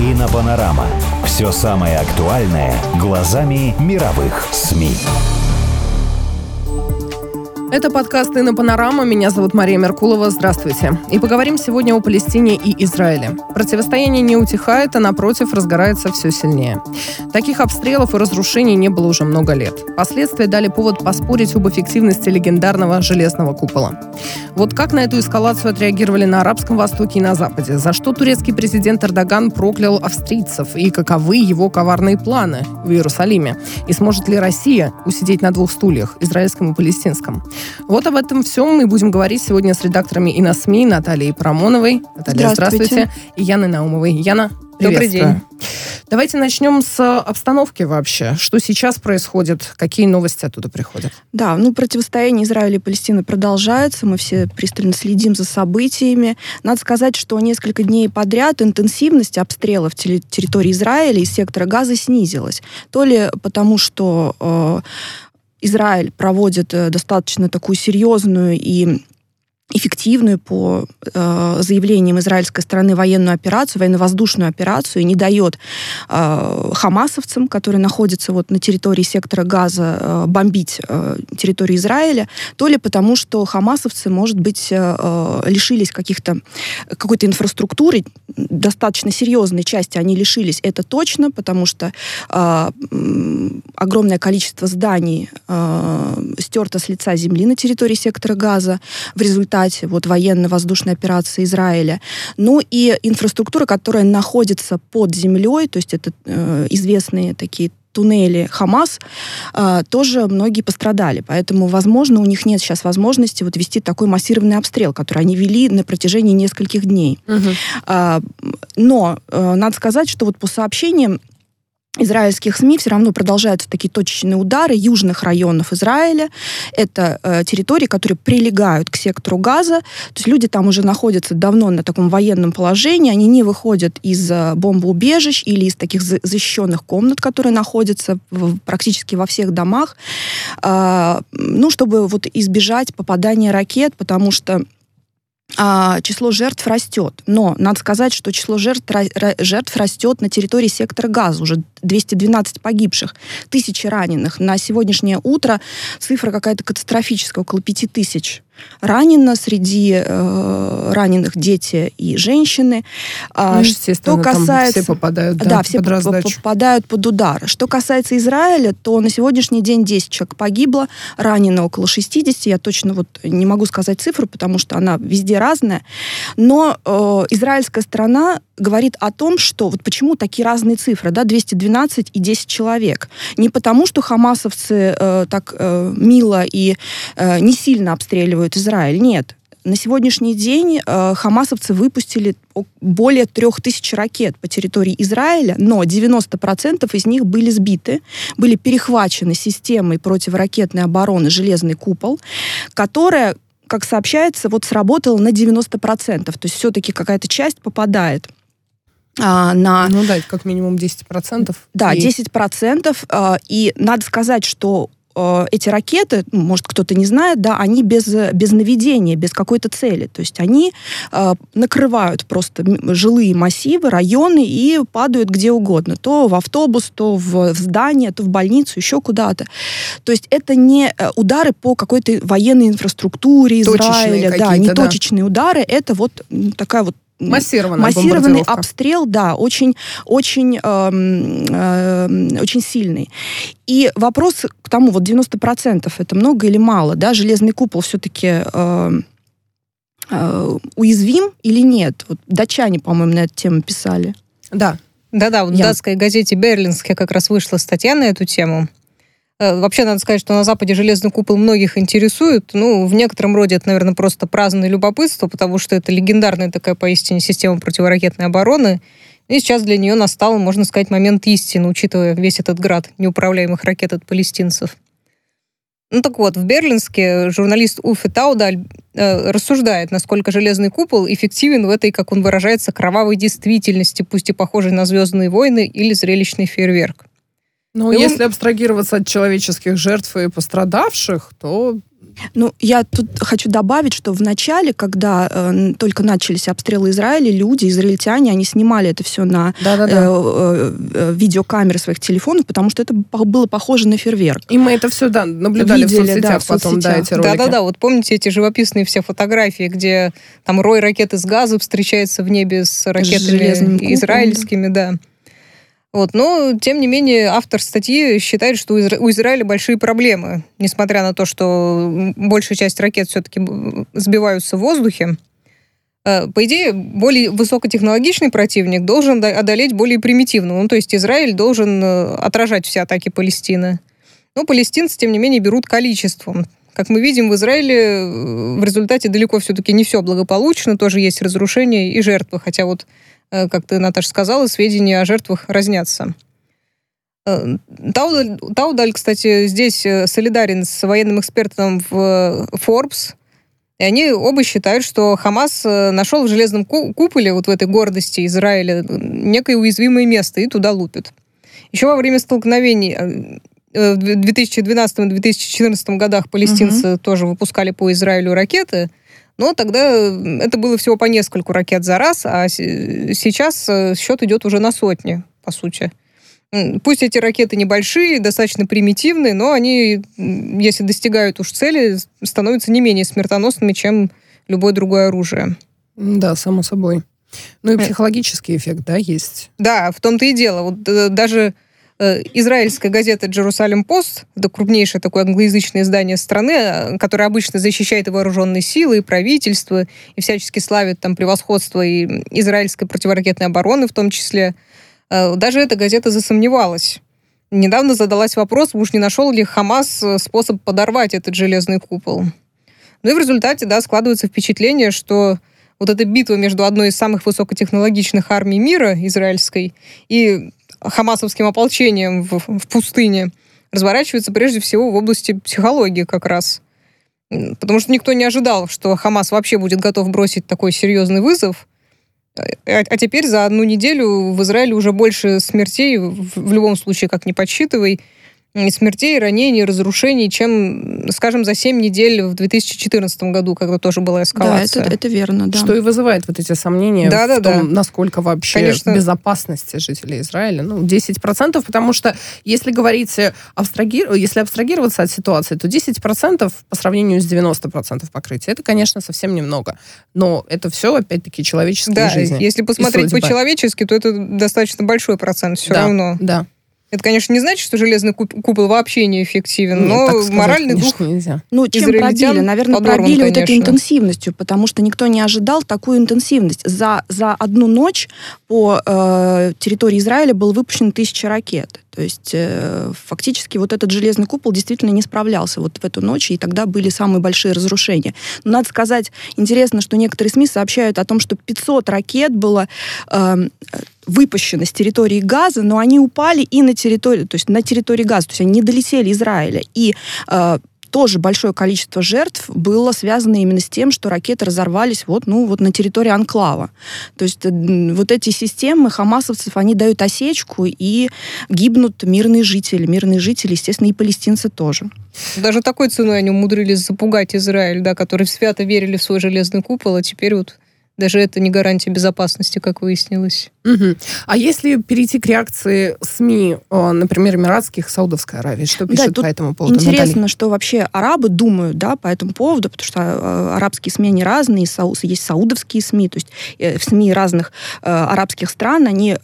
Инопанорама. Все самое актуальное глазами мировых СМИ. Это подкаст «Инна Панорама». Меня зовут Мария Меркулова. Здравствуйте. И поговорим сегодня о Палестине и Израиле. Противостояние не утихает, а напротив разгорается все сильнее. Таких обстрелов и разрушений не было уже много лет. Последствия дали повод поспорить об эффективности легендарного железного купола. Вот как на эту эскалацию отреагировали на Арабском Востоке и на Западе? За что турецкий президент Эрдоган проклял австрийцев? И каковы его коварные планы в Иерусалиме? И сможет ли Россия усидеть на двух стульях, израильском и палестинском? Вот об этом всем мы будем говорить сегодня с редакторами и на СМИ Натальей Парамоновой. Наталья, здравствуйте. Здравствуйте. И Яной Наумовой. Яна, Добрый день. Давайте начнем с обстановки вообще. Что сейчас происходит? Какие новости оттуда приходят? Да, ну противостояние Израиля и Палестины продолжается, мы все пристально следим за событиями. Надо сказать, что несколько дней подряд интенсивность обстрелов территории Израиля из сектора газа снизилась. То ли потому, что э, Израиль проводит э, достаточно такую серьезную и эффективную по э, заявлениям израильской стороны военную операцию, военно-воздушную операцию, и не дает э, хамасовцам, которые находятся вот на территории сектора Газа, э, бомбить э, территорию Израиля, то ли потому, что хамасовцы, может быть, э, э, лишились каких-то какой-то инфраструктуры, достаточно серьезной части они лишились, это точно, потому что э, огромное количество зданий э, стерто с лица земли на территории сектора Газа. В результате вот военно-воздушной операции Израиля. Ну и инфраструктура, которая находится под землей, то есть это э, известные такие туннели Хамас, э, тоже многие пострадали. Поэтому, возможно, у них нет сейчас возможности вот вести такой массированный обстрел, который они вели на протяжении нескольких дней. А, Но э, надо сказать, что вот по сообщениям израильских СМИ все равно продолжаются такие точечные удары южных районов Израиля. Это э, территории, которые прилегают к сектору газа. То есть люди там уже находятся давно на таком военном положении. Они не выходят из э, бомбоубежищ или из таких за- защищенных комнат, которые находятся в- практически во всех домах. А, ну, чтобы вот избежать попадания ракет, потому что а, число жертв растет. Но надо сказать, что число жертв, жертв растет на территории сектора газа. Уже 212 погибших, тысячи раненых. На сегодняшнее утро цифра какая-то катастрофическая, около 5000 ранено. Среди э, раненых дети и женщины. А, Ну, что касается... все попадают да, Да, все под по- по- раздачу. попадают под удар. Что касается Израиля, то на сегодняшний день 10 человек погибло, ранено около 60. Я точно вот не могу сказать цифру, потому что она везде разная. Но э, израильская сторона говорит о том, что вот почему такие разные цифры, да, 212 и 10 человек. Не потому, что хамасовцы э, так э, мило и э, не сильно обстреливают Израиль, нет. На сегодняшний день э, хамасовцы выпустили более трех тысяч ракет по территории Израиля, но 90% из них были сбиты, были перехвачены системой противоракетной обороны «Железный купол», которая, как сообщается, вот сработала на 90%. То есть все-таки какая-то часть попадает а, на Ну да, как минимум 10%. да, И 10%. э, И надо сказать, что эти ракеты, ну, может, кто-то не знает, да, они без, э, без наведения, без какой-то цели. То есть они э, накрывают просто жилые массивы, районы и падают где угодно. То в автобус, то в, в здание, то в больницу, еще куда-то. То есть это не э, удары по какой-то военной инфраструктуре Точечные Израиля. Да, какие-то, не да. точечные удары. Это вот такая вот массированный бомбардировка. обстрел, да, очень, очень, эм, эм, очень сильный. И вопрос к тому, вот 90% это много или мало, да, железный купол все-таки уязвим или нет? Вот датчане, по-моему, на эту тему писали. Да, Да-да, в Я- датской газете «Берлинске» как раз вышла статья на эту тему. Э, Вообще, надо сказать, что на Западе железный купол многих интересует. Ну, в некотором роде это, наверное, просто праздное любопытство, потому что это легендарная такая поистине система противоракетной обороны. И сейчас для нее настал, можно сказать, момент истины, учитывая весь этот град неуправляемых ракет от палестинцев. Ну так вот, в Берлинске журналист Уфе Таудаль э, рассуждает, насколько железный купол эффективен в этой, как он выражается, кровавой действительности, пусть и похожей на «Звездные войны» или зрелищный фейерверк. Ну, И он- если абстрагироваться от человеческих жертв и пострадавших, то Ну, я тут хочу добавить, что в начале, когда э, только начались обстрелы Израиля, люди, израильтяне, они снимали это все на э, э, э, видеокамеры своих телефонов, потому что это было похоже на фейерверк. И мы это все да, наблюдали Видели, в соцсетях да, в потом, да, соцсетях. эти ролики. Да-да-да, вот помните эти живописные все фотографии, где там рой ракет из газа встречается в небе с ракетами железным израильскими, да. Вот, но, тем не менее, автор статьи считает, что у Изра- у Израиля большие проблемы, несмотря на то, что большая часть ракет все-таки сбиваются в воздухе. Э, По идее, более высокотехнологичный противник должен до- одолеть более примитивного. Ну, то есть Израиль должен э, отражать все атаки Палестины. Но палестинцы, тем не менее, берут количеством. Как мы видим, в Израиле э, в результате далеко все-таки не все благополучно, тоже есть разрушения и жертвы, хотя вот, как ты, Наташа, сказала, сведения о жертвах разнятся. Э, Таудаль, Таудаль, кстати, здесь э, солидарен с военным экспертом в э, Forbes, и они оба считают, что Хамас э, нашел в железном ку- куполе, вот в этой гордости Израиля, э, некое уязвимое место и туда лупит. Еще во время столкновений э, э, в 2012-2014 годах палестинцы тоже выпускали по Израилю ракеты, но тогда это было всего по нескольку ракет за раз, а сейчас э, счет идет уже на сотни, по сути. Пусть эти ракеты небольшие, достаточно примитивные, но они, если достигают уж цели, становятся не менее смертоносными, чем любое другое оружие. Да, само собой. Ну и Э. психологический эффект, да, есть. Да, в том-то и дело. Вот э, даже израильская газета Jerusalem Post, это крупнейшее такое англоязычное издание страны, э, которое обычно защищает и вооруженные силы, и правительство, и всячески славит там превосходство и израильской противоракетной обороны в том числе. Э, Даже эта газета засомневалась. Недавно задалась вопрос, уж не нашел ли Хамас э, способ подорвать этот железный купол. Ну и в результате, да, складывается впечатление, что вот эта битва между одной из самых высокотехнологичных армий мира, израильской, и хамасовским ополчением в, в пустыне, разворачивается прежде всего в области психологии как раз. Потому что никто не ожидал, что Хамас вообще будет готов бросить такой серьезный вызов. А, а теперь за одну неделю в Израиле уже больше смертей, в, в любом случае, как не подсчитывай, смертей, ранений, разрушений, чем, скажем, за 7 недель в 2014 году, когда тоже была Да, эскалация. это, это верно, да. Что и вызывает вот эти сомнения Да, да, в том, да. насколько вообще Конечно. безопасности жителей Израиля. Ну, 10%, потому что если говорить, абстрагир... если абстрагироваться от ситуации, то 10% по сравнению с 90% покрытия, это, конечно, совсем немного. Но это все, опять-таки, человеческие Да, жизни. если посмотреть по-человечески, то это достаточно большой процент все да, равно. Да. Это, конечно, не значит, что железный куп- купол вообще неэффективен, Нет, но сказать, моральный дух конечно, нельзя. Ну, чем пробили? Наверное, подорван, пробили вот этой конечно. интенсивностью, потому что никто не ожидал такую интенсивность. За, за одну ночь по э, территории Израиля было выпущено тысяча ракет. То есть э, фактически вот этот железный купол действительно не справлялся вот в эту ночь, и тогда были самые большие разрушения. Но надо сказать, интересно, что некоторые СМИ сообщают о том, что 500 ракет было э, выпущено с территории Газа, но они упали и на территорию, то есть на территории Газа, то есть они не долетели Израиля. И э, тоже большое количество жертв было связано именно с тем, что ракеты разорвались вот, ну, вот на территории Анклава. То есть э, вот эти системы хамасовцев, они дают осечку, и гибнут мирные жители. Мирные жители, естественно, и палестинцы тоже. Даже такой ценой они умудрились запугать Израиль, да, которые свято верили в свой железный купол, а теперь вот даже это не гарантия безопасности, как выяснилось. Мгм. А если перейти к реакции СМИ, э, например, Эмиратских, Саудовской Аравии, что Да, пишут тут по этому поводу? Интересно, Наталья? что вообще арабы думают да, по этому поводу, потому что э, арабские СМИ, они разные, есть саудовские СМИ, то есть э, в СМИ разных арабских стран, они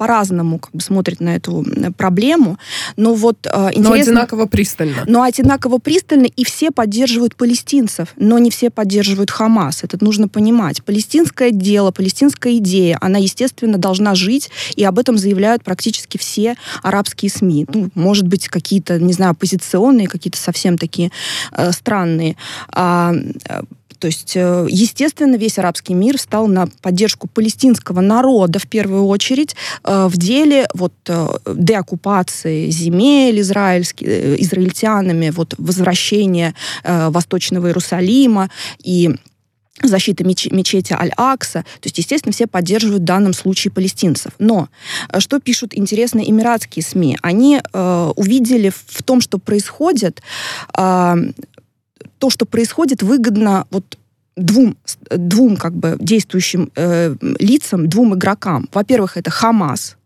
по-разному как бы, смотрят на эту проблему. Но вот э, Но интересно... одинаково пристально. Но одинаково пристально, и все поддерживают палестинцев, но не все поддерживают Хамас. Это нужно понимать. Палестинское дело, палестинская идея, она, естественно, должна жить, и об этом заявляют практически все арабские СМИ. Ну, может быть, какие-то, не знаю, оппозиционные, какие-то совсем такие э, странные. А, э, То есть, э, естественно, весь арабский мир встал на поддержку палестинского народа в первую очередь э, в деле вот э, деоккупации земель израильских, израильтянами, вот возвращения Восточного Иерусалима и защиты меч- мечети Аль-Акса. То есть, естественно, все поддерживают в данном случае палестинцев. Но что пишут интересные эмиратские СМИ? Они э, увидели в том, что происходит, э, то, что происходит, выгодно вот двум, двум как бы действующим э, лицам, двум игрокам. Во-первых, это Хамас,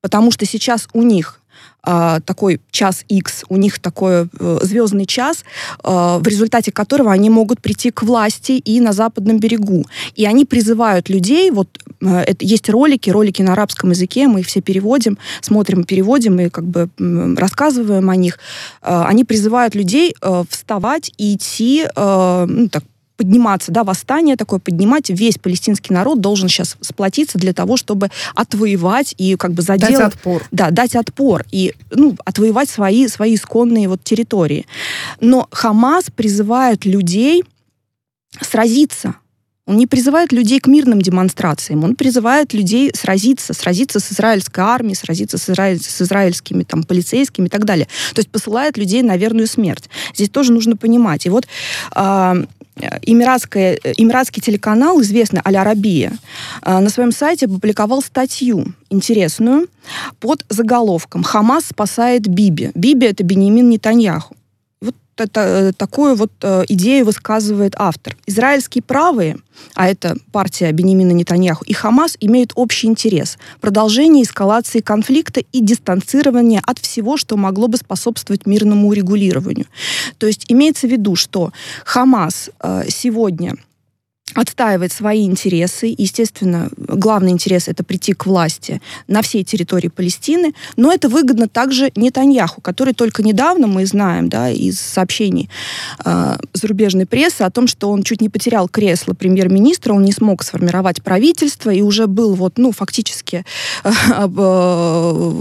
потому что сейчас у них э, такой час X, у них такой э, звездный час, э, в результате которого они могут прийти к власти и на западном берегу. И они призывают людей, вот э, это, есть ролики, ролики на арабском языке, мы их все переводим, смотрим, переводим и как бы рассказываем о них. Э, они призывают людей э, вставать и идти, ну, так, подниматься, да, восстание такое поднимать, весь палестинский народ должен сейчас сплотиться для того, чтобы отвоевать и как бы заделать... Дать отпор. Да, дать отпор и, ну, отвоевать свои, свои исконные вот территории. Но Хамас призывает людей сразиться, он не призывает людей к мирным демонстрациям, он призывает людей сразиться, сразиться с израильской армией, сразиться с, израиль, с израильскими там, полицейскими и так далее. То есть посылает людей на верную смерть. Здесь тоже нужно понимать. И вот э, Эмиратская, эмиратский телеканал, известный «Аль-Арабия», э, на своем сайте опубликовал статью интересную под заголовком «Хамас спасает Биби». Биби — это Бенемин Нетаньяху такую вот э, идею высказывает автор. Израильские правые, а это партия Бенемина Нетаньяху, и Хамас имеют общий интерес. Продолжение эскалации конфликта и дистанцирование от всего, что могло бы способствовать мирному урегулированию. То есть имеется в виду, что Хамас э, сегодня отстаивает свои интересы. Естественно, главный интерес это прийти к власти на всей территории Палестины, но это выгодно также Нетаньяху, который только недавно, мы знаем да, из сообщений э, зарубежной прессы о том, что он чуть не потерял кресло премьер-министра, он не смог сформировать правительство и уже был вот, ну, фактически э, э,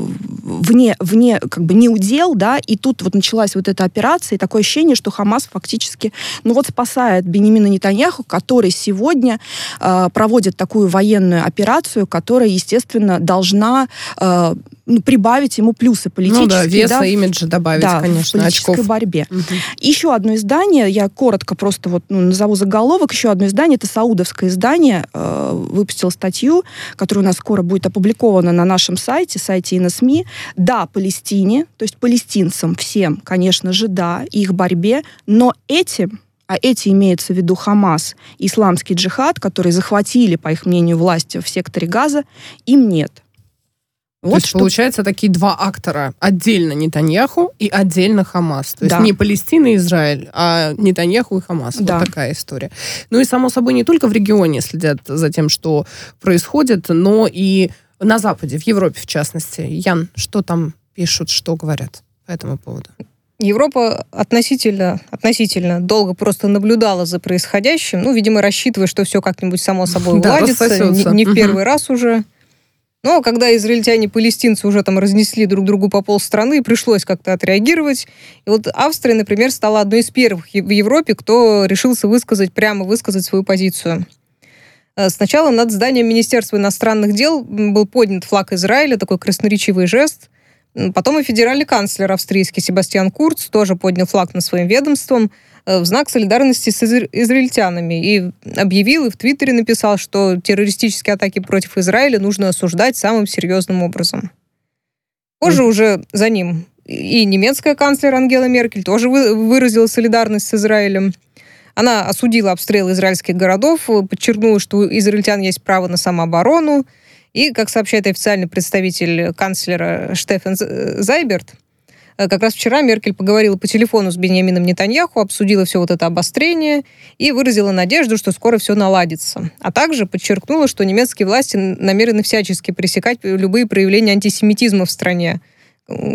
вне, вне, как бы не удел, да, и тут вот началась вот эта операция, и такое ощущение, что Хамас фактически, ну вот спасает Бенемина Нетаньяху, который сегодня э, проводит такую военную операцию, которая, естественно, должна э, ну, прибавить ему плюсы политические. Ну да, веса, да, имиджа добавить, да, конечно, в политической очков. борьбе. Угу. Еще одно издание, я коротко просто вот ну, назову заголовок, еще одно издание, это саудовское издание, э, выпустило статью, которая у нас скоро будет опубликована на нашем сайте, сайте ИНСМИ. Да, Палестине, то есть палестинцам всем, конечно же, да, их борьбе, но этим а эти имеются в виду Хамас и исламский джихад, которые захватили, по их мнению, власти в секторе Газа, им нет. Вот То есть, что... получается, такие два актора. Отдельно Нетаньяху и отдельно Хамас. То есть да. не Палестина и Израиль, а Нетаньяху и Хамас. Да. Вот такая история. Ну и, само собой, не только в регионе следят за тем, что происходит, но и на Западе, в Европе в частности. Ян, что там пишут, что говорят по этому поводу? Европа относительно, относительно долго просто наблюдала за происходящим, ну, видимо, рассчитывая, что все как-нибудь само собой уладится, да, не, не в первый раз уже. Но когда израильтяне и палестинцы уже там разнесли друг другу по полстраны, пришлось как-то отреагировать. И вот Австрия, например, стала одной из первых в Европе, кто решился высказать, прямо высказать свою позицию. Э, сначала над зданием Министерства иностранных дел был поднят флаг Израиля, такой красноречивый жест. Потом и федеральный канцлер австрийский Себастьян Курц тоже поднял флаг над своим ведомством э, в знак солидарности с изра- израильтянами и объявил и в Твиттере написал, что террористические атаки против Израиля нужно осуждать самым серьезным образом. Позже mm. уже за ним и немецкая канцлер Ангела Меркель тоже выразила солидарность с Израилем. Она осудила обстрелы израильских городов, подчеркнула, что у израильтян есть право на самооборону, и, как сообщает официальный представитель канцлера Штефан Зайберт, э, как раз вчера Меркель поговорила по телефону с Беньямином Нетаньяху, обсудила все вот это обострение и выразила надежду, что скоро все наладится. А также подчеркнула, что немецкие власти намерены всячески пресекать любые проявления антисемитизма в стране,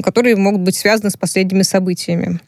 которые могут быть связаны с последними событиями.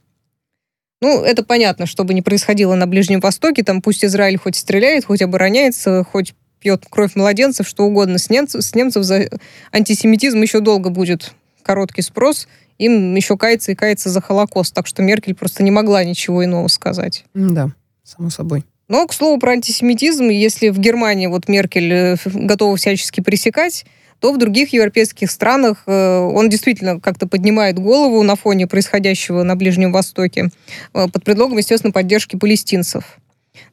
Ну, это понятно, что бы ни происходило на Ближнем Востоке, там пусть Израиль хоть стреляет, хоть обороняется, хоть пьет кровь младенцев, что угодно. С немцев, с немцев за антисемитизм еще долго будет короткий спрос. Им еще кается и кается за Холокост. Так что Меркель просто не могла ничего иного сказать. Да, само собой. Но, к слову, про антисемитизм, если в Германии вот Меркель э, готова всячески пресекать, то в других европейских странах э, он действительно как-то поднимает голову на фоне происходящего на Ближнем Востоке э, под предлогом, естественно, поддержки палестинцев.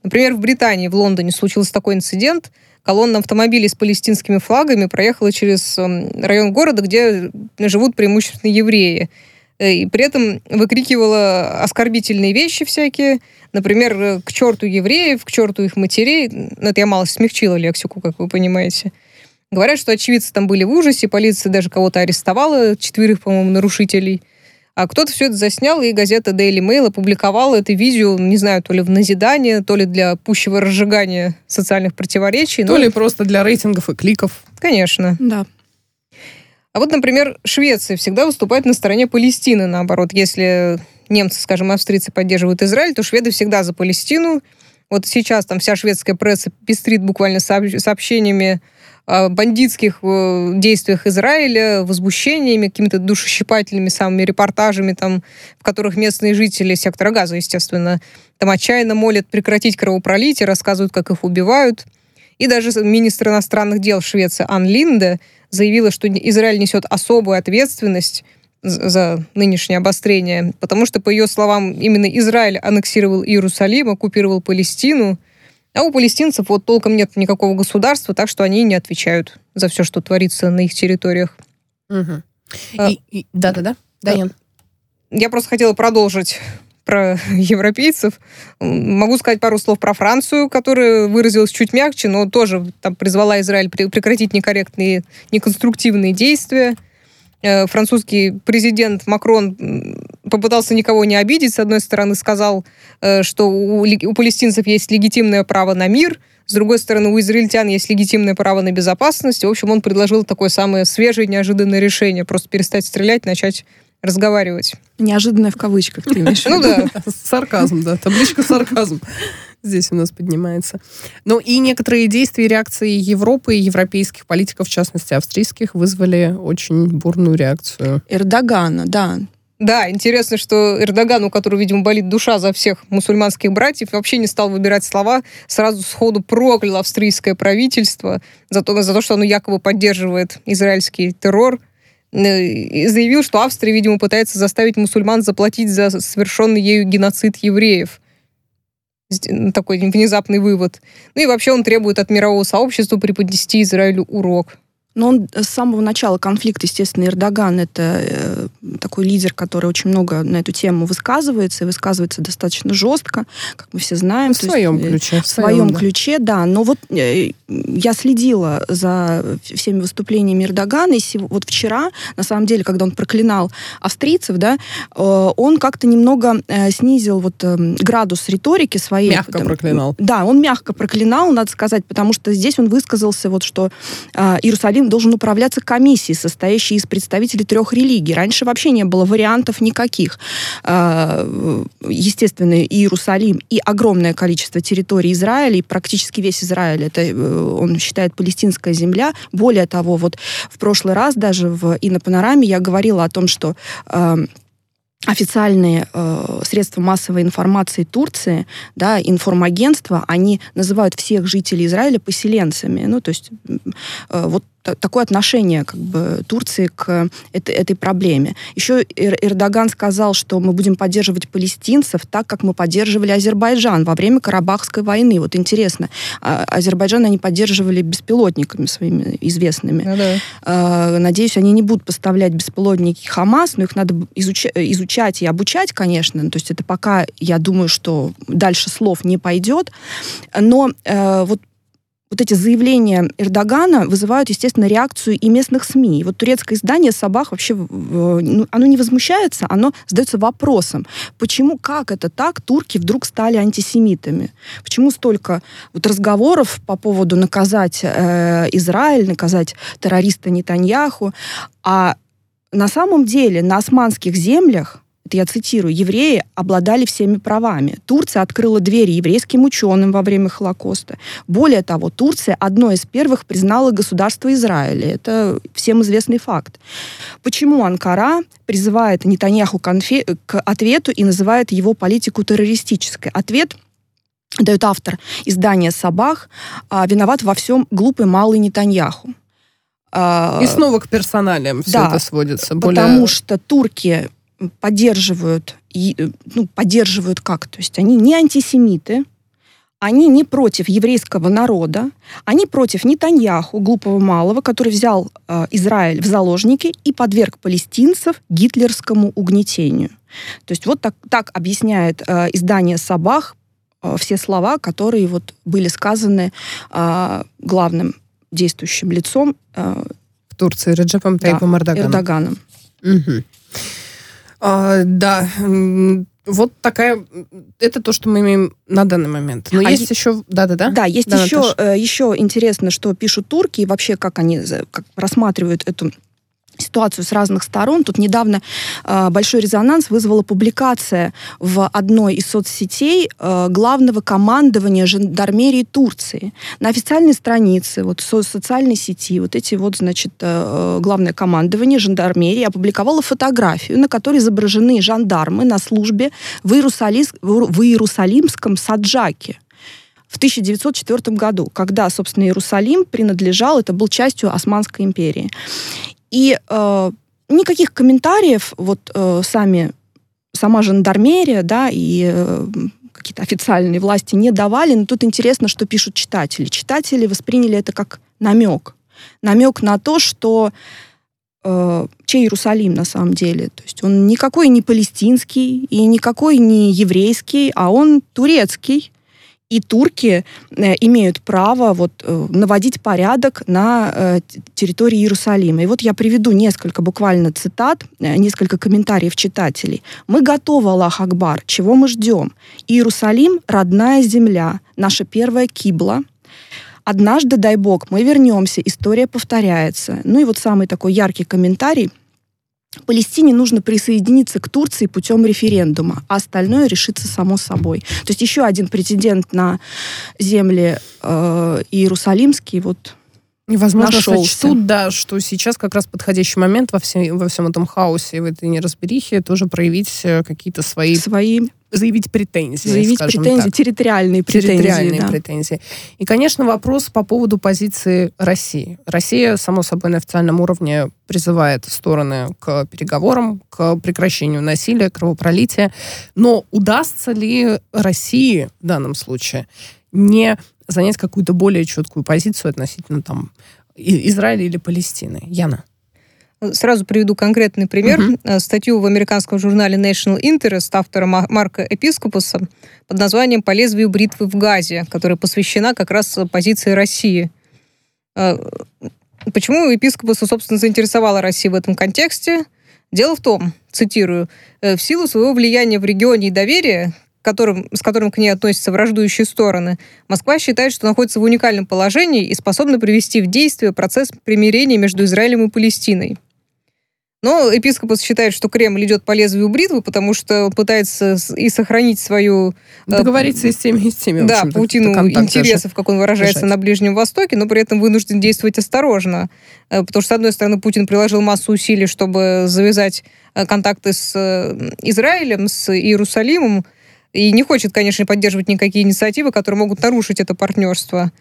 Например, в Британии, в Лондоне случился такой инцидент. Колонна автомобилей с палестинскими флагами проехала через эм, район города, где живут преимущественно евреи. Э, и при этом выкрикивала оскорбительные вещи всякие, например, к черту евреев, к черту их матерей. Ну, это я мало смягчила лексику, как вы понимаете. Говорят, что очевидцы там были в ужасе, полиция даже кого-то арестовала, четверых, по-моему, нарушителей. А кто-то все это заснял, и газета Daily Mail опубликовала это видео, не знаю, то ли в назидание, то ли для пущего разжигания социальных противоречий. То но... ли просто для рейтингов и кликов. Конечно. Да. А вот, например, Швеция всегда выступает на стороне Палестины, наоборот. Если немцы, скажем, австрийцы поддерживают Израиль, то шведы всегда за Палестину. Вот сейчас там вся шведская пресса пестрит буквально сообщениями бандитских э, действиях Израиля, возмущениями, какими-то душещипательными самыми репортажами, там, в которых местные жители сектора газа, естественно, там отчаянно молят прекратить кровопролитие, рассказывают, как их убивают. И даже министр иностранных дел Швеции Ан Линде заявила, что Израиль несет особую ответственность за нынешнее обострение, потому что, по ее словам, именно Израиль аннексировал Иерусалим, оккупировал Палестину, а у палестинцев вот толком нет никакого государства, так что они не отвечают за все, что творится на их территориях. Угу. А, да-да-да, Даян. Я просто хотела продолжить про европейцев. Могу сказать пару слов про Францию, которая выразилась чуть мягче, но тоже там призвала Израиль прекратить некорректные, неконструктивные действия. Э, французский президент Макрон попытался никого не обидеть. С одной стороны, сказал, э, что у, у палестинцев есть легитимное право на мир, с другой стороны, у израильтян есть легитимное право на безопасность. В общем, он предложил такое самое свежее, неожиданное решение. Просто перестать стрелять, начать разговаривать. Неожиданное в кавычках, ты имеешь Ну да. Сарказм, да. Табличка сарказм здесь у нас поднимается. Ну и некоторые действия и реакции Европы и европейских политиков, в частности австрийских, вызвали очень бурную реакцию. Эрдогана, да. Да, интересно, что Эрдоган, у которого, видимо, болит душа за всех мусульманских братьев, вообще не стал выбирать слова, сразу сходу проклял австрийское правительство за то, за то что оно якобы поддерживает израильский террор, э, и заявил, что Австрия, видимо, пытается заставить мусульман заплатить за совершенный ею геноцид евреев такой внезапный вывод. Ну и вообще он требует от мирового сообщества преподнести Израилю урок. Но он с самого начала конфликта, естественно, Эрдоган это э, такой лидер, который очень много на эту тему высказывается, и высказывается достаточно жестко, как мы все знаем. В своем есть, ключе. В своем да. ключе, да. Но вот э, я следила за всеми выступлениями Эрдогана, и вот вчера, на самом деле, когда он проклинал австрийцев, да, э, он как-то немного э, снизил вот э, градус риторики своей. Мягко там, проклинал. Да, он мягко проклинал, надо сказать, потому что здесь он высказался вот, что э, Иерусалим Иерусалим должен управляться комиссией, состоящей из представителей трех религий. Раньше вообще не было вариантов никаких. А, естественно, Иерусалим и огромное количество территорий Израиля, и практически весь Израиль, это э, он считает палестинская земля. Более того, вот в прошлый раз даже в Инопанораме я говорила о том, что а, официальные э, средства массовой информации Турции, да, информагентства, они называют всех жителей Израиля поселенцами. Ну, то есть э, вот такое отношение как бы, Турции к этой, этой проблеме. Еще Эрдоган сказал, что мы будем поддерживать палестинцев так, как мы поддерживали Азербайджан во время Карабахской войны. Вот интересно, а, Азербайджан они поддерживали беспилотниками своими известными. Ну, да. А, надеюсь, они не будут поставлять беспилотники Хамас, но их надо изучать, изучать и обучать, конечно. То есть это пока, я думаю, что дальше слов не пойдет. Но э, вот вот эти заявления Эрдогана вызывают, естественно, реакцию и местных СМИ. И вот турецкое издание «Сабах» вообще, ну, оно не возмущается, оно задается вопросом, почему, как это так, турки вдруг стали антисемитами? Почему столько вот разговоров по поводу наказать э, Израиль, наказать террориста Нетаньяху, а на самом деле на османских землях это я цитирую, евреи обладали всеми правами. Турция открыла двери еврейским ученым во время Холокоста. Более того, Турция одной из первых признала государство Израиля. Это всем известный факт. Почему Анкара призывает Нетаньяху к ответу и называет его политику террористической? Ответ дает автор издания «Сабах», а, виноват во всем глупый малый Нетаньяху. А, И снова к персоналиям все да, это сводится. Более... Потому что турки поддерживают, и, э, ну, поддерживают как? То есть они не антисемиты, они не против еврейского народа, они против Нетаньяху, глупого малого, который взял э, Израиль в заложники и подверг палестинцев гитлерскому угнетению. То есть вот так, так объясняет э, издание «Сабах» э, все слова, которые вот были сказаны э, главным действующим лицом э, в Турции Реджепом да, Таипом Эрдоганом. Эрдоганом. Мгм. А, да, вот такая... Это то, что мы имеем на данный момент. Но А есть еще... Да-да-да? Да, есть Да, еще, Наташа. э, еще интересно, что пишут турки и вообще как они за- как рассматривают эту ситуацию с разных сторон. Тут недавно э, большой резонанс вызвала публикация в одной из соцсетей э, главного командования жандармерии Турции. На официальной странице, вот со- социальной сети, вот эти вот, значит, э, главное командование жандармерии опубликовало фотографию, на которой изображены жандармы на службе в, Иерусалис- в Иеру- в Иерусалимском Саджаке в 1904 году, когда, собственно, Иерусалим принадлежал, это был частью Османской империи. И э, никаких комментариев вот э, сами, сама жандармерия, да, и э, какие-то официальные власти не давали, но тут интересно, что пишут читатели. Читатели восприняли это как намек. Намек на то, что э, чей Иерусалим на самом деле. То есть он никакой не палестинский и никакой не еврейский, а он турецкий. И турки э, имеют право вот, э, наводить порядок на э, территории Иерусалима. И вот я приведу несколько буквально цитат, несколько комментариев читателей. «Мы готовы, Аллах Акбар. Чего мы ждем? Иерусалим – родная земля, наша первая кибла. Однажды, дай бог, мы вернемся, история повторяется». Ну и вот самый такой яркий комментарий – Палестине нужно присоединиться к Турции путем референдума, а остальное решится само собой. То есть еще один претендент на земли э, иерусалимские вот И, возможно, нашелся. сочтут, да, что сейчас как раз подходящий момент во, всем во всем этом хаосе, в этой неразберихе тоже проявить э, какие-то свои... свои Заявить претензии, заявить претензии, так. территориальные претензии. территориальные да. претензии. И, конечно, вопрос по поводу позиции России. Россия, само собой, на официальном уровне призывает стороны к переговорам, к прекращению насилия, кровопролития. Но удастся ли России в данном случае не занять какую-то более четкую позицию относительно там Израиля или Палестины? Яна. Сразу приведу конкретный пример. Э, Статью в американском журнале National Interest автора Ма- Марка Эпископуса под названием «По лезвию бритвы в Газе», которая посвящена как раз позиции России. Э, Почему епископуса, собственно, заинтересовала Россия в этом контексте? Дело в том, цитирую, «э, в силу своего влияния в регионе и доверия, которым, с которым к ней относятся враждующие стороны, Москва считает, что находится в уникальном положении и способна привести в действие процесс примирения между Израилем и Палестиной. Но епископос считает, что Кремль идет по лезвию бритвы, потому что он пытается и сохранить свою Э, Договориться и с теми, и с теми. да, паутину это контакт даже. интересов, как он выражается, держать. на Ближнем Востоке, но при этом вынужден действовать осторожно. Э, Потому что, с одной стороны, Путин приложил массу усилий, чтобы завязать э, контакты с э, Израилем, с Иерусалимом, и не хочет, конечно, поддерживать никакие инициативы, которые могут нарушить это партнерство.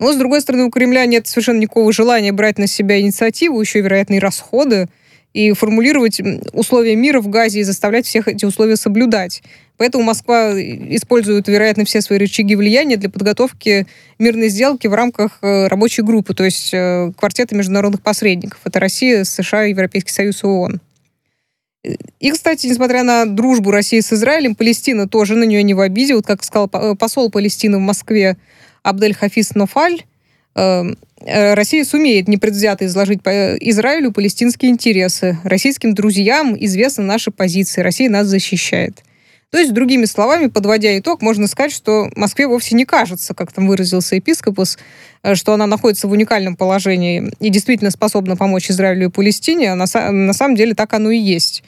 Но, с другой стороны, у Кремля нет совершенно никакого желания брать на себя инициативу, еще и вероятные расходы, и формулировать условия мира в Газе и заставлять всех эти условия соблюдать. Поэтому Москва использует, вероятно, все свои рычаги влияния для подготовки мирной сделки в рамках э, рабочей группы, то есть э, квартета международных посредников. Это Россия, США, Европейский Союз и ООН. И, кстати, несмотря на дружбу России с Израилем, Палестина тоже на нее не в обиде. Вот как сказал по- э, посол Палестины в Москве Абдель Хафиз Нофаль, э, э, Россия сумеет непредвзято изложить по э, Израилю палестинские интересы. Российским друзьям известны наши позиции. Россия нас защищает. То есть, другими словами, подводя итог, можно сказать, что Москве вовсе не кажется, как там выразился епископус, э, что она находится в уникальном положении и действительно способна помочь Израилю и Палестине, а на, на самом деле так оно и есть.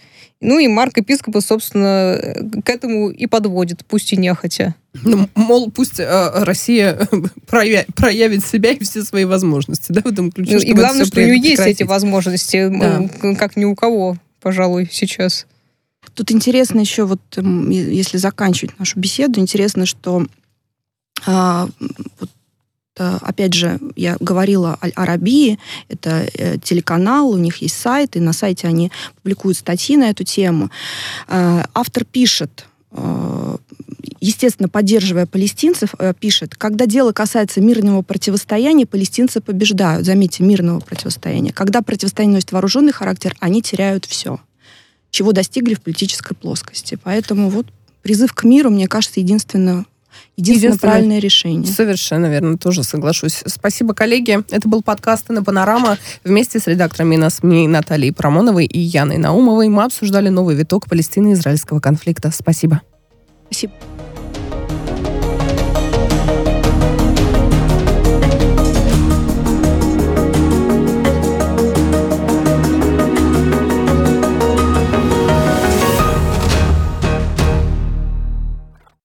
Ну и Марк Епископус, собственно, к этому и подводит, пусть и нехотя. Ну, мол, пусть э, Россия проя- проявит себя и все свои возможности, да, в этом ключе. Ну, и главное, что у нее есть эти возможности, Да. как ни у кого, пожалуй, сейчас. Тут интересно еще, вот если заканчивать нашу беседу, интересно, что А, вот, опять же, я говорила о Арабии, это э, телеканал, у них есть сайт, и на сайте они публикуют статьи на эту тему. А, автор пишет, естественно, поддерживая палестинцев, э, пишет, когда дело касается мирного противостояния, палестинцы побеждают. Заметьте, мирного противостояния. Когда противостояние носит вооруженный характер, они теряют все, чего достигли в политической плоскости. Поэтому вот призыв к миру, мне кажется, единственно единственное, единственное правильное решение. Совершенно верно, тоже соглашусь. Спасибо, коллеги. Это был подкаст «На панорама». Вместе с редакторами на СМИ Натальей Промоновой и Яной Наумовой мы обсуждали новый виток палестино-израильского конфликта. Спасибо. Спасибо.